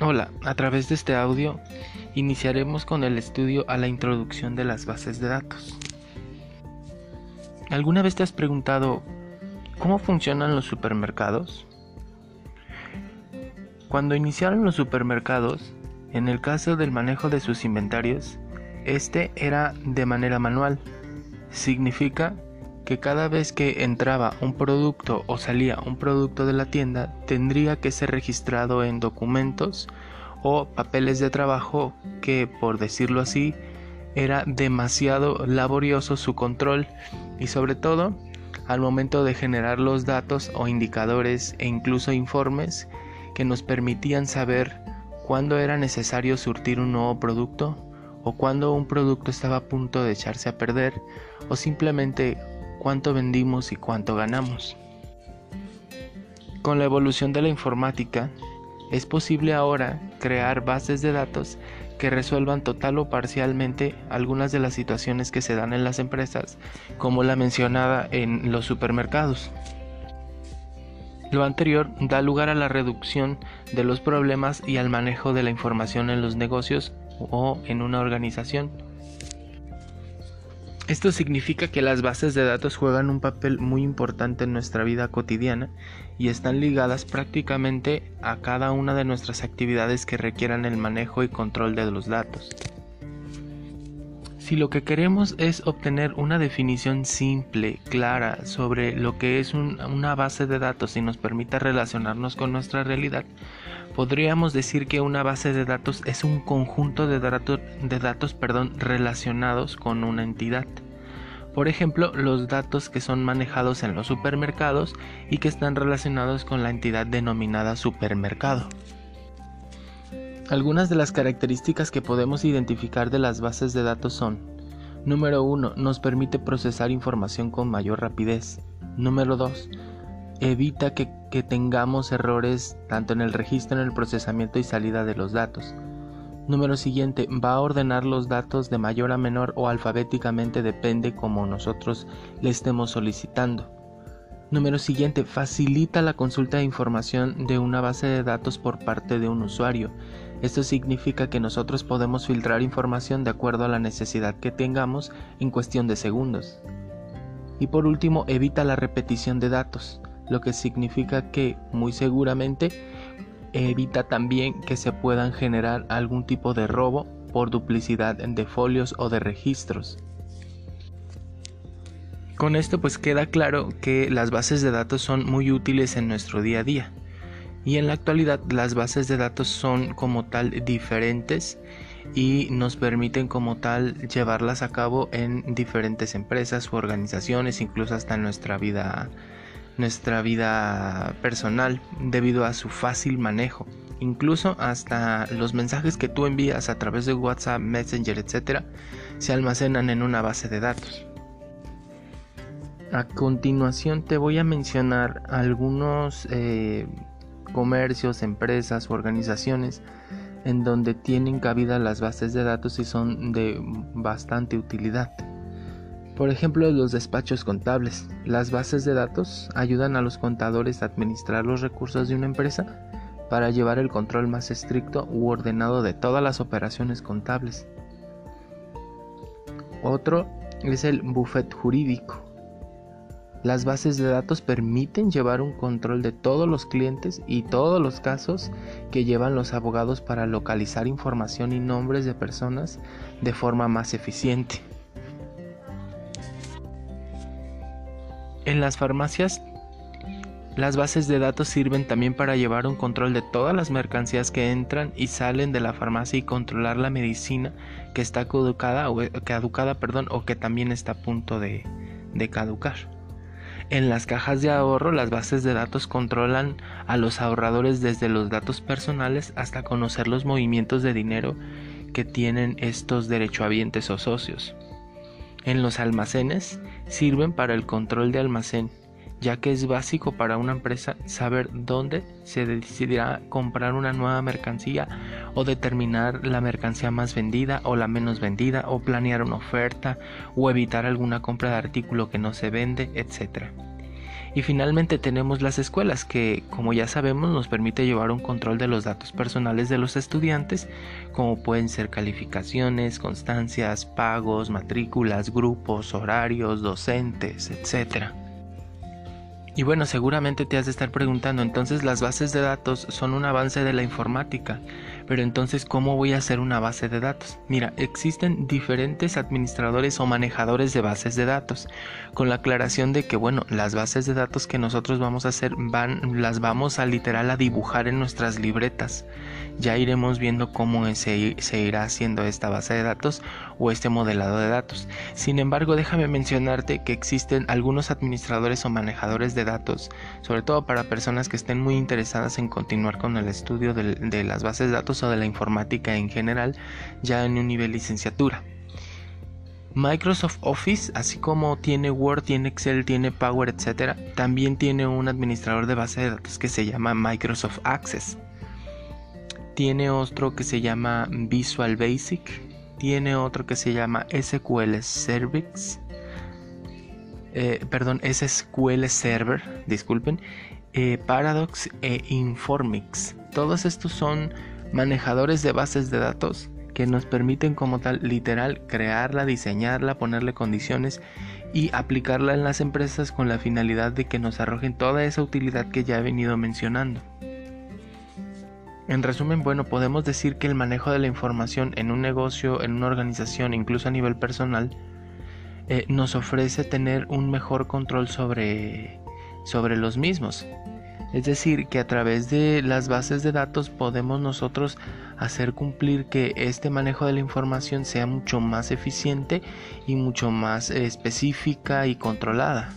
Hola, a través de este audio iniciaremos con el estudio a la introducción de las bases de datos. ¿Alguna vez te has preguntado cómo funcionan los supermercados? Cuando iniciaron los supermercados, en el caso del manejo de sus inventarios, este era de manera manual. Significa que cada vez que entraba un producto o salía un producto de la tienda tendría que ser registrado en documentos o papeles de trabajo que, por decirlo así, era demasiado laborioso su control. Y sobre todo al momento de generar los datos o indicadores e incluso informes que nos permitían saber cuándo era necesario surtir un nuevo producto o cuándo un producto estaba a punto de echarse a perder o simplemente cuánto vendimos y cuánto ganamos. Con la evolución de la informática, es posible ahora crear bases de datos que resuelvan total o parcialmente algunas de las situaciones que se dan en las empresas, como la mencionada en los supermercados. Lo anterior da lugar a la reducción de los problemas y al manejo de la información en los negocios o en una organización. Esto significa que las bases de datos juegan un papel muy importante en nuestra vida cotidiana y están ligadas prácticamente a cada una de nuestras actividades que requieran el manejo y control de los datos. Si lo que queremos es obtener una definición simple, clara sobre lo que es una base de datos y nos permita relacionarnos con nuestra realidad, podríamos decir que una base de datos es un conjunto de, datos, relacionados con una entidad. Por ejemplo, los datos que son manejados en los supermercados y que están relacionados con la entidad denominada supermercado. Algunas de las características que podemos identificar de las bases de datos son Número 1. Nos permite procesar información con mayor rapidez. Número 2. Evita que, tengamos errores tanto en el registro, en el procesamiento y salida de los datos. Número siguiente. Va a ordenar los datos de mayor a menor o alfabéticamente depende como nosotros le estemos solicitando. Número siguiente, facilita la consulta de información de una base de datos por parte de un usuario. Esto significa que nosotros podemos filtrar información de acuerdo a la necesidad que tengamos en cuestión de segundos. Y por último, evita la repetición de datos, lo que significa que muy seguramente evita también que se puedan generar algún tipo de robo por duplicidad de folios o de registros. Con esto pues queda claro que las bases de datos son muy útiles en nuestro día a día. Y en la actualidad las bases de datos son como tal diferentes y nos permiten como tal llevarlas a cabo en diferentes empresas u organizaciones, incluso hasta en nuestra vida nuestra vida personal debido a su fácil manejo. Incluso hasta los mensajes que tú envías a través de WhatsApp, Messenger, etc., se almacenan en una base de datos. A continuación te voy a mencionar algunos eh, comercios, empresas organizaciones en donde tienen cabida las bases de datos y son de bastante utilidad. Por ejemplo, los despachos contables. Las bases de datos ayudan a los contadores a administrar los recursos de una empresa para llevar el control más estricto u ordenado de todas las operaciones contables. Otro es el buffet jurídico. Las bases de datos permiten llevar un control de todos los clientes y todos los casos que llevan los abogados para localizar información y nombres de personas de forma más eficiente. En las farmacias, las bases de datos sirven también para llevar un control de todas las mercancías que entran y salen de la farmacia y controlar la medicina que está caducada o, caducada, perdón, o que también está a punto de caducar. En las cajas de ahorro, las bases de datos controlan a los ahorradores desde los datos personales hasta conocer los movimientos de dinero que tienen estos derechohabientes o socios. En los almacenes sirven para el control de almacén, ya que es básico para una empresa saber dónde se decidirá comprar una nueva mercancía o determinar la mercancía más vendida o la menos vendida o planear una oferta o evitar alguna compra de artículo que no se vende, etc. Y finalmente tenemos las escuelas que, como ya sabemos, nos permite llevar un control de los datos personales de los estudiantes, como pueden ser calificaciones, constancias, pagos, matrículas, grupos, horarios, docentes, etc. Y bueno, seguramente te has de estar preguntando, entonces las bases de datos son un avance de la informática, pero entonces ¿cómo voy a hacer una base de datos? Mira, existen diferentes administradores o manejadores de bases de datos, con la aclaración de que bueno, las bases de datos que nosotros vamos a hacer van, las vamos a literal a dibujar en nuestras libretas. Ya iremos viendo cómo se, se irá haciendo esta base de datos o este modelado de datos. Sin embargo, déjame mencionarte que existen algunos administradores o manejadores de datos, sobre todo para personas que estén muy interesadas en continuar con el estudio de, las bases de datos de la informática en general, ya en un nivel licenciatura. Microsoft Office, así como tiene Word, tiene Excel, tiene Power, etc., también tiene un administrador de base de datos que se llama Microsoft Access. Tiene otro que se llama Visual Basic. Tiene otro que se llama SQL Service eh, perdón, SQL Server, disculpen, eh, Paradox e Informix. Todos estos son manejadores de bases de datos que nos permiten como tal literal crearla, diseñarla, ponerle condiciones y aplicarla en las empresas con la finalidad de que nos arrojen toda esa utilidad que ya he venido mencionando. En resumen, bueno, podemos decir que el manejo de la información en un negocio, en una organización, incluso a nivel personal, eh, nos ofrece tener un mejor control sobre, sobre los mismos. Es decir, que a través de las bases de datos podemos nosotros hacer cumplir que este manejo de la información sea mucho más eficiente y mucho más específica y controlada.